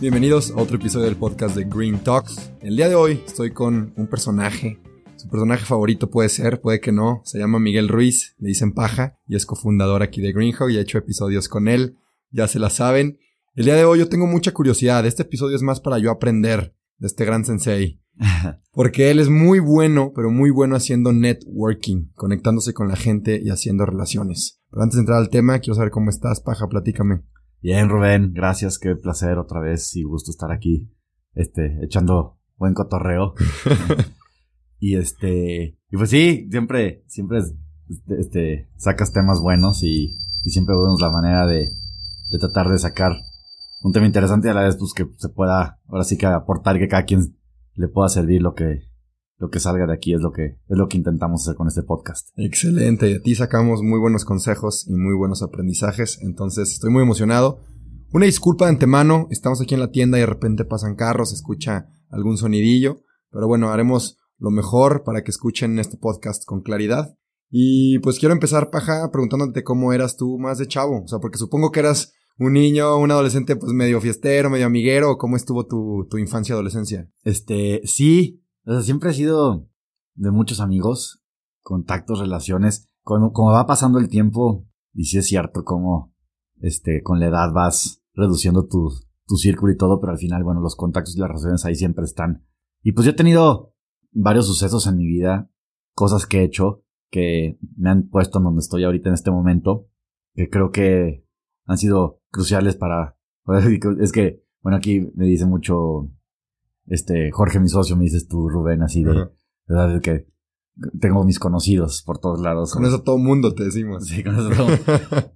Bienvenidos a otro episodio del podcast de Green Talks. El día de hoy estoy con un personaje. Su personaje favorito puede ser, puede que no. Se llama Miguel Ruiz, le dicen paja, y es cofundador aquí de Greenhawk y he hecho episodios con él. Ya se la saben. El día de hoy yo tengo mucha curiosidad. Este episodio es más para yo aprender de este gran sensei. Porque él es muy bueno, pero muy bueno haciendo networking, conectándose con la gente y haciendo relaciones. Pero antes de entrar al tema, quiero saber cómo estás, paja, platícame. Bien, Rubén, gracias, qué placer otra vez y gusto estar aquí, este, echando buen cotorreo. y este, y pues sí, siempre, siempre, este, este, sacas temas buenos y, y siempre vemos la manera de, de tratar de sacar un tema interesante y a la vez pues que se pueda, ahora sí que aportar que cada quien le pueda servir lo que, lo que salga de aquí es lo que, es lo que intentamos hacer con este podcast. Excelente, de ti sacamos muy buenos consejos y muy buenos aprendizajes, entonces estoy muy emocionado. Una disculpa de antemano, estamos aquí en la tienda y de repente pasan carros, se escucha algún sonidillo, pero bueno, haremos lo mejor para que escuchen este podcast con claridad. Y pues quiero empezar, Paja, preguntándote cómo eras tú más de chavo, o sea, porque supongo que eras un niño, un adolescente pues medio fiestero, medio amiguero, ¿cómo estuvo tu, tu infancia y adolescencia? Este, sí, o sea, siempre he sido de muchos amigos, contactos, relaciones. Como, como va pasando el tiempo, y sí es cierto como, este, con la edad vas reduciendo tu, tu círculo y todo, pero al final, bueno, los contactos y las relaciones ahí siempre están. Y pues yo he tenido varios sucesos en mi vida, cosas que he hecho que me han puesto en donde estoy ahorita en este momento, que creo que han sido cruciales para, es que, bueno, aquí me dice mucho este, Jorge, mi socio, me dices tú, Rubén, así de, ¿verdad? que tengo mis conocidos por todos lados. Con eso todo mundo te decimos. Sí, con eso todo.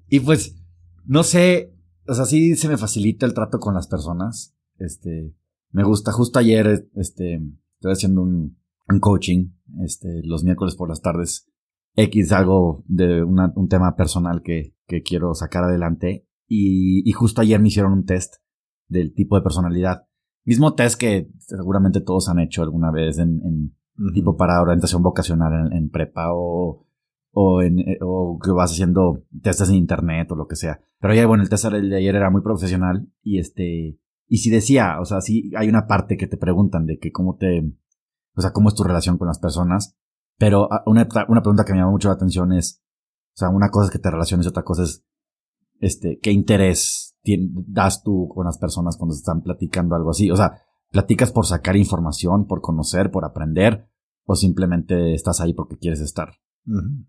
y pues, no sé, o sea, sí se me facilita el trato con las personas. Este, me gusta, justo ayer, este, estoy haciendo un, un coaching, este, los miércoles por las tardes. X, algo de una, un tema personal que, que quiero sacar adelante. Y, y justo ayer me hicieron un test del tipo de personalidad mismo test que seguramente todos han hecho alguna vez en, en tipo para orientación vocacional en, prepa o, o, en, eh, o que vas haciendo testes en internet o lo que sea. Pero ya, bueno, el test de ayer era muy profesional y este, y si decía, o sea, sí hay una parte que te preguntan de que cómo te, o sea, cómo es tu relación con las personas. Pero ah, una, una pregunta que me llama mucho la atención es, o sea, una cosa es que te relaciones y otra cosa es, este, qué interés das tú con las personas cuando están platicando algo así? O sea, ¿platicas por sacar información, por conocer, por aprender? ¿O simplemente estás ahí porque quieres estar?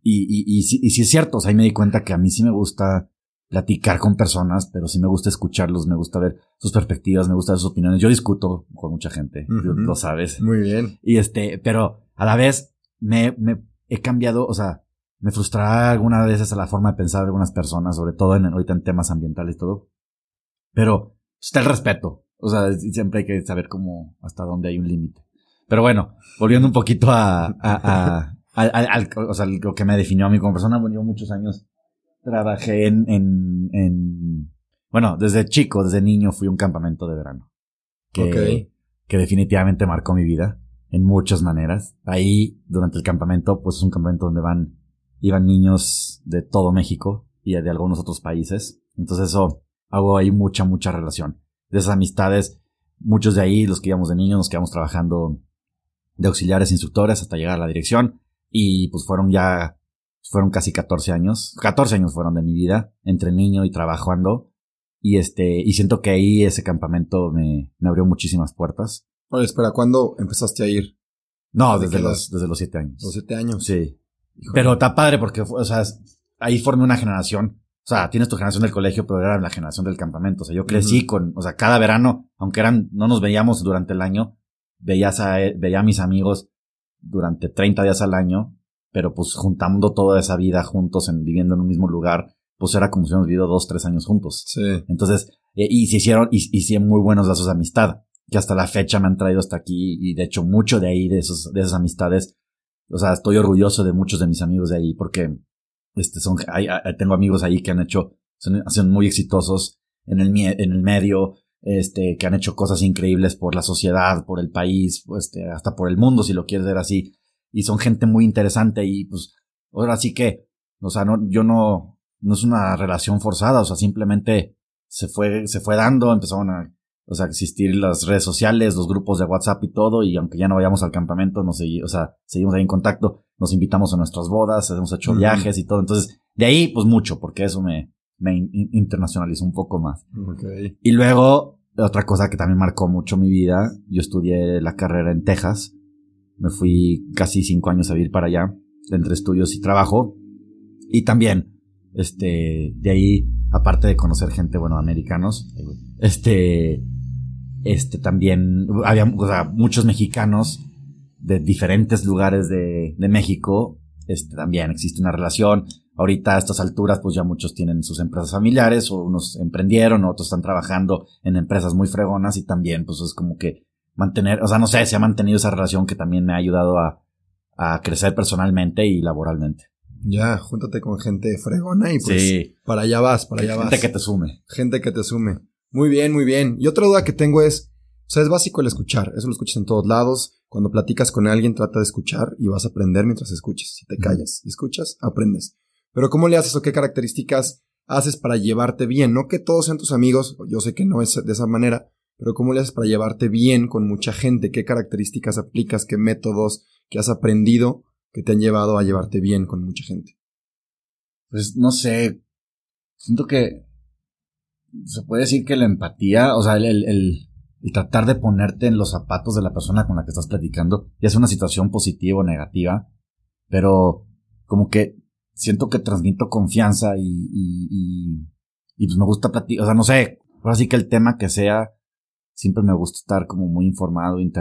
y, y, y, si, es cierto, o sea, ahí me di cuenta que a mí sí me gusta platicar con personas, pero sí me gusta escucharlos, me gusta ver sus perspectivas, me gusta ver sus opiniones. Yo discuto con mucha gente, lo sabes. Muy bien. Y este, pero a la vez me, me he cambiado, o sea, me frustrará algunas veces a la forma de pensar de algunas personas, sobre todo en, ahorita en temas ambientales y todo. Pero está el respeto. O sea, siempre hay que saber cómo, hasta dónde hay un límite. Pero bueno, volviendo un poquito a, a, a, al, o sea, lo que me definió a mí como persona, bueno, yo muchos años trabajé en, en, en, bueno, desde chico, desde niño fui a un campamento de verano. Que, que definitivamente marcó mi vida en muchas maneras. Ahí, durante el campamento, pues es un campamento donde van, iban niños de todo México y de algunos otros países. Entonces eso hago ahí mucha, mucha relación. De esas amistades, muchos de ahí, los que íbamos de niños, nos quedamos trabajando de auxiliares instructores hasta llegar a la dirección. Y pues fueron ya, fueron casi 14 años. 14 años fueron de mi vida, entre niño y trabajando. Y este, y siento que ahí ese campamento me, me abrió muchísimas puertas. Oye, espera, ¿cuándo empezaste a ir? No, desde, los, desde los siete años. Los siete años. Sí. Pero está padre porque, o sea, ahí formé una generación o sea, tienes tu generación del colegio, pero era la generación del campamento. O sea, yo crecí con, o sea, cada verano, aunque eran, no nos veíamos durante el año, veías a, veía a mis amigos durante 30 días al año, pero pues juntando toda esa vida juntos, en, viviendo en un mismo lugar, pues era como si hubiéramos vivido dos, tres años juntos. Sí. Entonces, eh, y se hicieron, y, hicieron muy buenos lazos de amistad, que hasta la fecha me han traído hasta aquí, y de hecho mucho de ahí, de esos, de esas amistades, o sea, estoy orgulloso de muchos de mis amigos de ahí, porque, este, son, hay, tengo amigos ahí que han hecho, son, son muy exitosos en el, en el medio, este, que han hecho cosas increíbles por la sociedad, por el país, este, hasta por el mundo, si lo quieres ver así. Y son gente muy interesante y pues, ahora sí que, o sea, no, yo no, no es una relación forzada, o sea, simplemente se fue, se fue dando, empezaron a, o sea, existir las redes sociales, los grupos de WhatsApp y todo, y aunque ya no vayamos al campamento, nos o sea, seguimos ahí en contacto, nos invitamos a nuestras bodas, hemos hecho viajes y todo, entonces, de ahí, pues mucho, porque eso me, me internacionalizó un poco más. Okay. Y luego, otra cosa que también marcó mucho mi vida, yo estudié la carrera en Texas, me fui casi cinco años a vivir para allá, entre estudios y trabajo, y también, este, de ahí, aparte de conocer gente, bueno, americanos, este, este, también, había, o sea, muchos mexicanos de diferentes lugares de, de México, este, también existe una relación, Ahorita a estas alturas, pues ya muchos tienen sus empresas familiares, o unos emprendieron, otros están trabajando en empresas muy fregonas y también, pues es como que mantener, o sea, no sé, se ha mantenido esa relación que también me ha ayudado a, a crecer personalmente y laboralmente. Ya, júntate con gente fregona y pues para allá vas, para allá vas. Gente que te sume. Gente que te sume. Muy bien, muy bien. Y otra duda que tengo es, o sea, es básico el escuchar, eso lo escuchas en todos lados. Cuando platicas con alguien, trata de escuchar y vas a aprender mientras escuches. Si te callas y escuchas, aprendes. Pero ¿cómo le haces o qué características haces para llevarte bien? No que todos sean tus amigos, yo sé que no es de esa manera, pero ¿cómo le haces para llevarte bien con mucha gente? ¿Qué características aplicas? ¿Qué métodos que has aprendido que te han llevado a llevarte bien con mucha gente? Pues no sé, siento que se puede decir que la empatía, o sea, el, el, el, tratar de ponerte en los zapatos de la persona con la que estás platicando, ya sea una situación positiva o negativa, pero como que siento que transmito confianza y, y, y, y pues me gusta platicar, o sea, no sé, ahora sí que el tema que sea, siempre me gusta estar como muy informado y,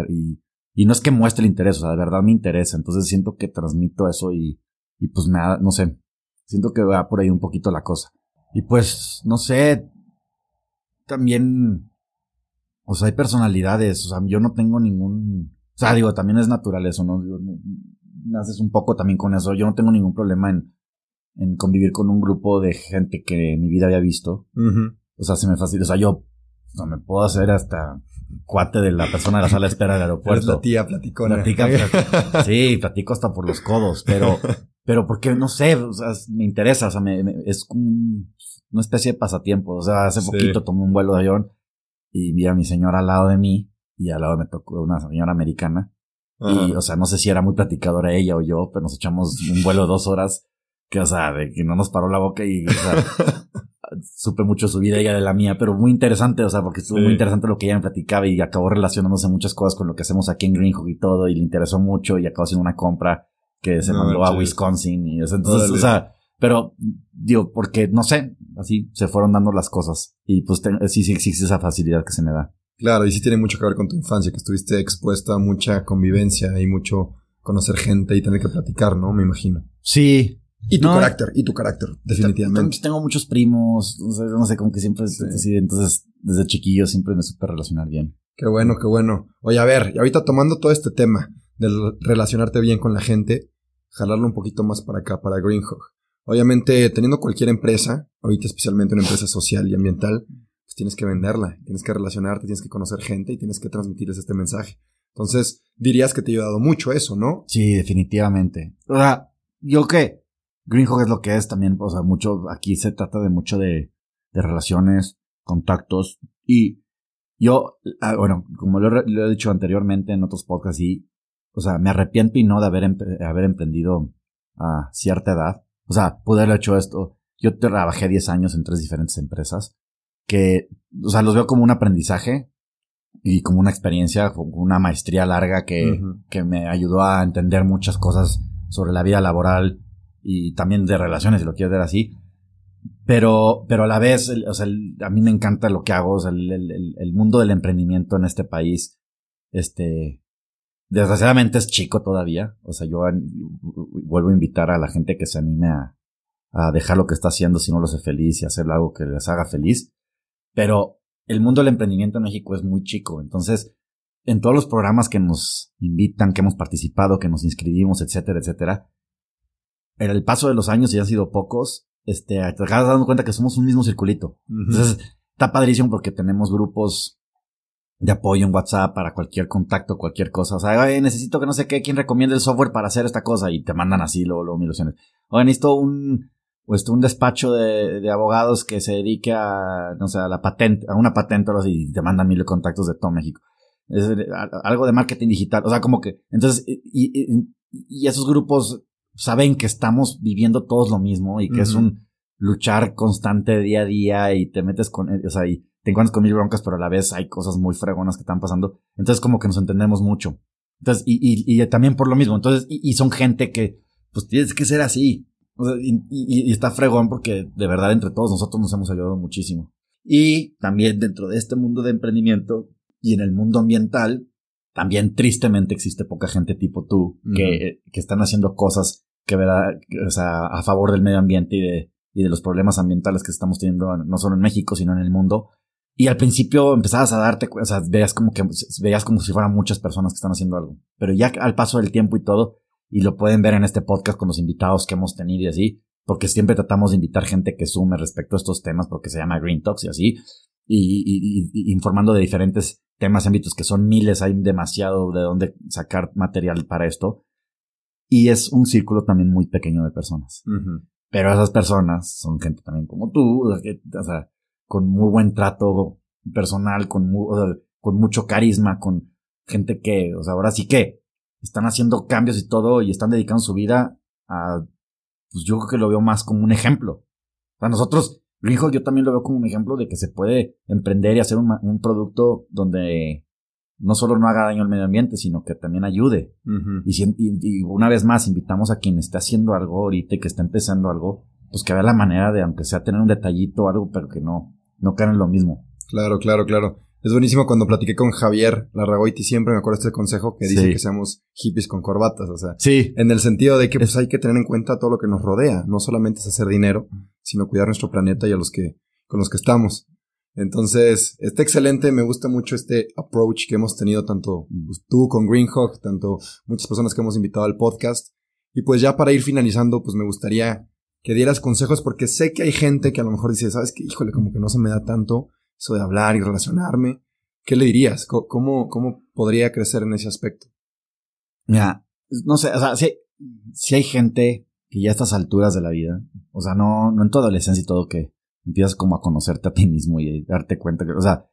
y no es que muestre interés, o sea, de verdad me interesa, entonces siento que transmito eso y, y pues me da, no sé, siento que va por ahí un poquito la cosa. Y pues, no sé, también, o sea, hay personalidades, o sea, yo no tengo ningún, o sea, digo, también es natural eso, ¿no? Naces un poco también con eso, yo no tengo ningún problema en, en convivir con un grupo de gente que en mi vida había visto. O sea, se me facilita. O sea, yo no me puedo hacer hasta cuate de la persona de la sala de espera del aeropuerto. la tía platicona. Platica, sí, platico hasta por los codos, pero, pero porque no sé, o sea, me interesa, o sea, me, es una especie de pasatiempo. O sea, hace poquito tomé un vuelo de avión y vi a mi señora al lado de mí y al lado me tocó una señora americana. Y, o sea, no sé si era muy platicadora ella o yo, pero nos echamos un vuelo de dos horas que, o sea, de que no nos paró la boca y, o sea, supe mucho su vida ella de la mía, pero muy interesante, o sea, porque estuvo muy interesante lo que ella me platicaba y acabó relacionándose muchas cosas con lo que hacemos aquí en Greenhook y todo, y le interesó mucho y acabó haciendo una compra que se mandó a Wisconsin y eso, entonces, o sea, pero, digo, porque, no sé, así se fueron dando las cosas y pues sí, sí existe esa facilidad que se me da. Claro, y sí tiene mucho que ver con tu infancia, que estuviste expuesta a mucha convivencia y mucho conocer gente y tener que platicar, ¿no? Me imagino. Sí, y tu carácter, y tu carácter, definitivamente. Tengo muchos primos, no sé, no sé como que siempre, sí. entonces desde chiquillo siempre me supe relacionar bien. Qué bueno, qué bueno. Oye, a ver, y ahorita tomando todo este tema del relacionarte bien con la gente, jalarlo un poquito más para acá, para Greenhawk. Obviamente, teniendo cualquier empresa, ahorita especialmente una empresa social y ambiental, pues tienes que venderla, tienes que relacionarte, tienes que conocer gente y tienes que transmitirles este mensaje. Entonces, dirías que te ha ayudado mucho eso, ¿no? Sí, definitivamente. O sea, yo qué, Greenhawk es lo que es también, o sea, mucho, aquí se trata de mucho de, de relaciones, contactos y yo, ah, bueno, como lo, he dicho anteriormente en otros podcasts y, o sea, me arrepiento y no de haber, haber emprendido a cierta edad. O sea, pude haber hecho esto. Yo trabajé 10 años en tres diferentes empresas que, o sea, los veo como un aprendizaje y como una experiencia, como una maestría larga que, que me ayudó a entender muchas cosas sobre la vida laboral, y también de relaciones, si lo quieres ver así. Pero, pero a la vez, o sea, a mí me encanta lo que hago, o sea, el, el, mundo del emprendimiento en este país, este, desgraciadamente es chico todavía. O sea, yo vuelvo a invitar a la gente que se anime a, a dejar lo que está haciendo si no lo hace feliz y hacer algo que les haga feliz. Pero el mundo del emprendimiento en México es muy chico. Entonces, en todos los programas que nos invitan, que hemos participado, que nos inscribimos, etcétera, etcétera, en el paso de los años, y han sido pocos, este, te acabas dando cuenta que somos un mismo circulito. Entonces, está padrísimo porque tenemos grupos de apoyo en WhatsApp para cualquier contacto, cualquier cosa. O sea, oye, necesito que no sé qué, quién recomienda el software para hacer esta cosa y te mandan así luego, luego mil opciones. Oye, necesito un, pues, un despacho de, de, abogados que se dedique a, no sé, a la patente, a una patente y te mandan mil contactos de todo México. Es, algo de marketing digital. O sea, como que, entonces, y, y, y esos grupos saben que estamos viviendo todos lo mismo y que es un luchar constante día a día y te metes con, o sea, y te encuentras con mil broncas, pero a la vez hay cosas muy fregonas que están pasando. Entonces como que nos entendemos mucho. Entonces, y, y, y también por lo mismo. Entonces, y, y, son gente que, pues tienes que ser así. O sea, y, está fregón porque de verdad entre todos nosotros nos hemos ayudado muchísimo. Y también dentro de este mundo de emprendimiento y en el mundo ambiental, también tristemente existe poca gente tipo tú que, que están haciendo cosas que verá, o sea, a favor del medio ambiente y de, y de los problemas ambientales que estamos teniendo no solo en México, sino en el mundo. Y al principio empezabas a darte, o sea, veías como que, veías como si fueran muchas personas que están haciendo algo. Pero ya al paso del tiempo y todo, y lo pueden ver en este podcast con los invitados que hemos tenido y así, porque siempre tratamos de invitar gente que sume respecto a estos temas, porque se llama Green Talks y así, y, y, informando de diferentes temas, ámbitos que son miles, hay demasiado de dónde sacar material para esto. Y es un círculo también muy pequeño de personas. Pero esas personas son gente también como tú, o sea, con muy buen trato personal, con, con mucho carisma, con gente que, o sea, ahora sí que están haciendo cambios y todo y están dedicando su vida a, pues yo creo que lo veo más como un ejemplo. O sea, nosotros, hijo, yo también lo veo como un ejemplo de que se puede emprender y hacer un, un producto donde no solo no haga daño al medio ambiente, sino que también ayude. y, y, una vez más, invitamos a quien esté haciendo algo ahorita y que está empezando algo, pues que vea la manera de, aunque sea tener un detallito o algo, pero que no, no caen en lo mismo. Claro, claro, claro. Es buenísimo cuando platiqué con Javier Larragoiti, siempre me acuerdo este consejo que dice que seamos hippies con corbatas, o sea, sí. en el sentido de que pues hay que tener en cuenta todo lo que nos rodea, no solamente es hacer dinero, sino cuidar nuestro planeta y a los que con los que estamos. Entonces, está excelente, me gusta mucho este approach que hemos tenido tanto pues, tú con Greenhawk, tanto muchas personas que hemos invitado al podcast. Y pues ya para ir finalizando, pues me gustaría que dieras consejos porque sé que hay gente que a lo mejor dice, sabes que, híjole, como que no se me da tanto eso de hablar y relacionarme. ¿Qué le dirías? ¿Cómo, cómo podría crecer en ese aspecto? Mira, no sé, o sea, si, si hay gente que ya a estas alturas de la vida, o sea, no, no en tu adolescencia y todo, que empiezas como a conocerte a ti mismo y darte cuenta que, o sea,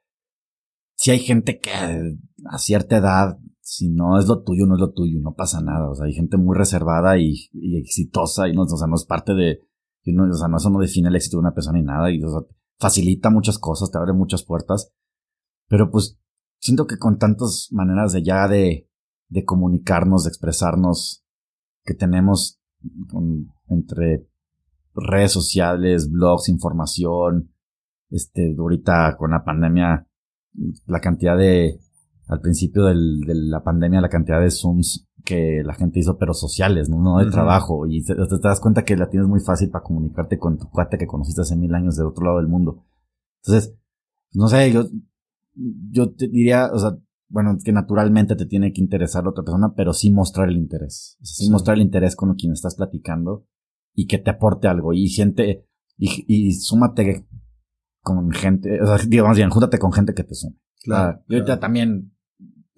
si hay gente que a cierta edad, si no es lo tuyo, no es lo tuyo, no pasa nada. O sea, hay gente muy reservada y, exitosa y no, o sea, no es parte de, o sea, no, eso no define el éxito de una persona ni nada y, o sea, facilita muchas cosas, te abre muchas puertas. Pero pues, siento que con tantas maneras de ya de, de comunicarnos, de expresarnos, que tenemos entre redes sociales, blogs, información, este, ahorita con la pandemia, la cantidad de, al principio del, de la pandemia, la cantidad de Zooms que la gente hizo, pero sociales, no, no de trabajo. Y te, das cuenta que la tienes muy fácil para comunicarte con tu cuate que conociste hace mil años del otro lado del mundo. Entonces, no sé, yo, yo te diría, o sea, bueno, que naturalmente te tiene que interesar la otra persona, pero sí mostrar el interés. O sea, sí, mostrar el interés con quien estás platicando y que te aporte algo. Y siente, y, y súmate con gente, o sea, digamos bien, júntate con gente que te sume. Claro. y ahorita también,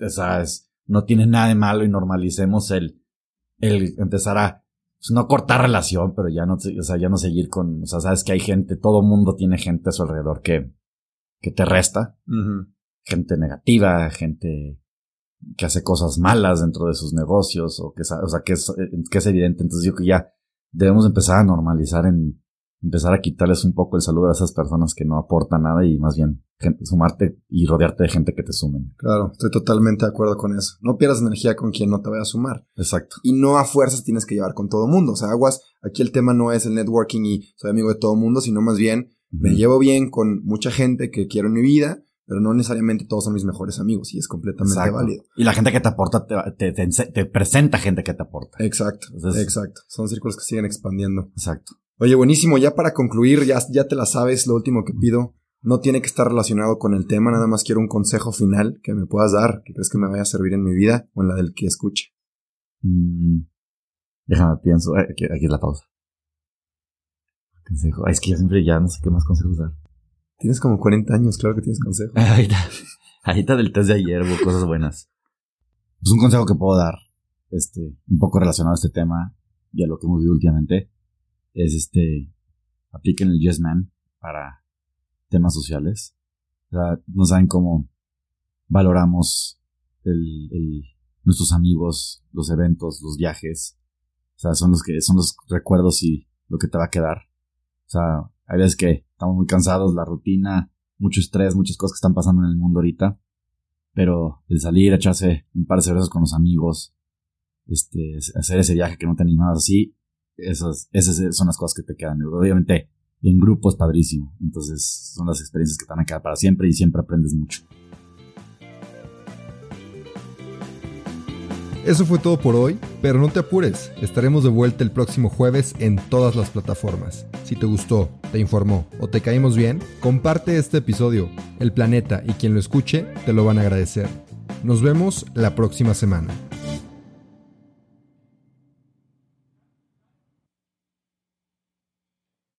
o sea, no tiene nada de malo y normalicemos el, el empezar a, pues, no cortar relación, pero ya no, o sea, ya no seguir con, o sea, sabes que hay gente, todo mundo tiene gente a su alrededor que, que te resta. Gente negativa, gente que hace cosas malas dentro de sus negocios o que, o sea, que es, que es evidente. Entonces yo que ya debemos empezar a normalizar en empezar a quitarles un poco el saludo a esas personas que no aportan nada y más bien sumarte y rodearte de gente que te sumen. Claro, estoy totalmente de acuerdo con eso. No pierdas energía con quien no te vaya a sumar. Exacto. Y no a fuerzas tienes que llevar con todo mundo. O sea, aguas, aquí el tema no es el networking y soy amigo de todo mundo, sino más bien me llevo bien con mucha gente que quiero en mi vida pero no necesariamente todos son mis mejores amigos y es completamente válido. Y la gente que te aporta te, te, presenta gente que te aporta. Exacto, exacto. Son círculos que siguen expandiendo. Exacto. Oye, buenísimo, ya para concluir, ya, ya te la sabes, lo último que pido. No tiene que estar relacionado con el tema, nada más quiero un consejo final que me puedas dar, que crees que me vaya a servir en mi vida o en la del que escuche. Mm, déjame, pienso. Eh, aquí, aquí es la pausa. Consejo. Ay, es que yo siempre ya no sé qué más consejos dar. Tienes como 40 años, claro que tienes consejos. Ahorita, ahorita del test de ayer hubo cosas buenas. Pues un consejo que puedo dar, este, un poco relacionado a este tema y a lo que hemos vivido últimamente, es este, apliquen el Yes Man para temas sociales. O sea, no saben cómo valoramos el, el, nuestros amigos, los eventos, los viajes. O sea, son los que, son los recuerdos y lo que te va a quedar. O sea, hay veces que estamos muy cansados, la rutina, mucho estrés, muchas cosas que están pasando en el mundo ahorita. Pero el salir, echarse un par de cervezas con los amigos, este, hacer ese viaje que no te animabas así, esas, esas son las cosas que te quedan. Obviamente, en grupo es padrísimo. Entonces, son las experiencias que te van a quedar para siempre y siempre aprendes mucho. Eso fue todo por hoy, pero no te apures, estaremos de vuelta el próximo jueves en todas las plataformas. Si te gustó, te informó o te caímos bien, comparte este episodio. El planeta y quien lo escuche te lo van a agradecer. Nos vemos la próxima semana.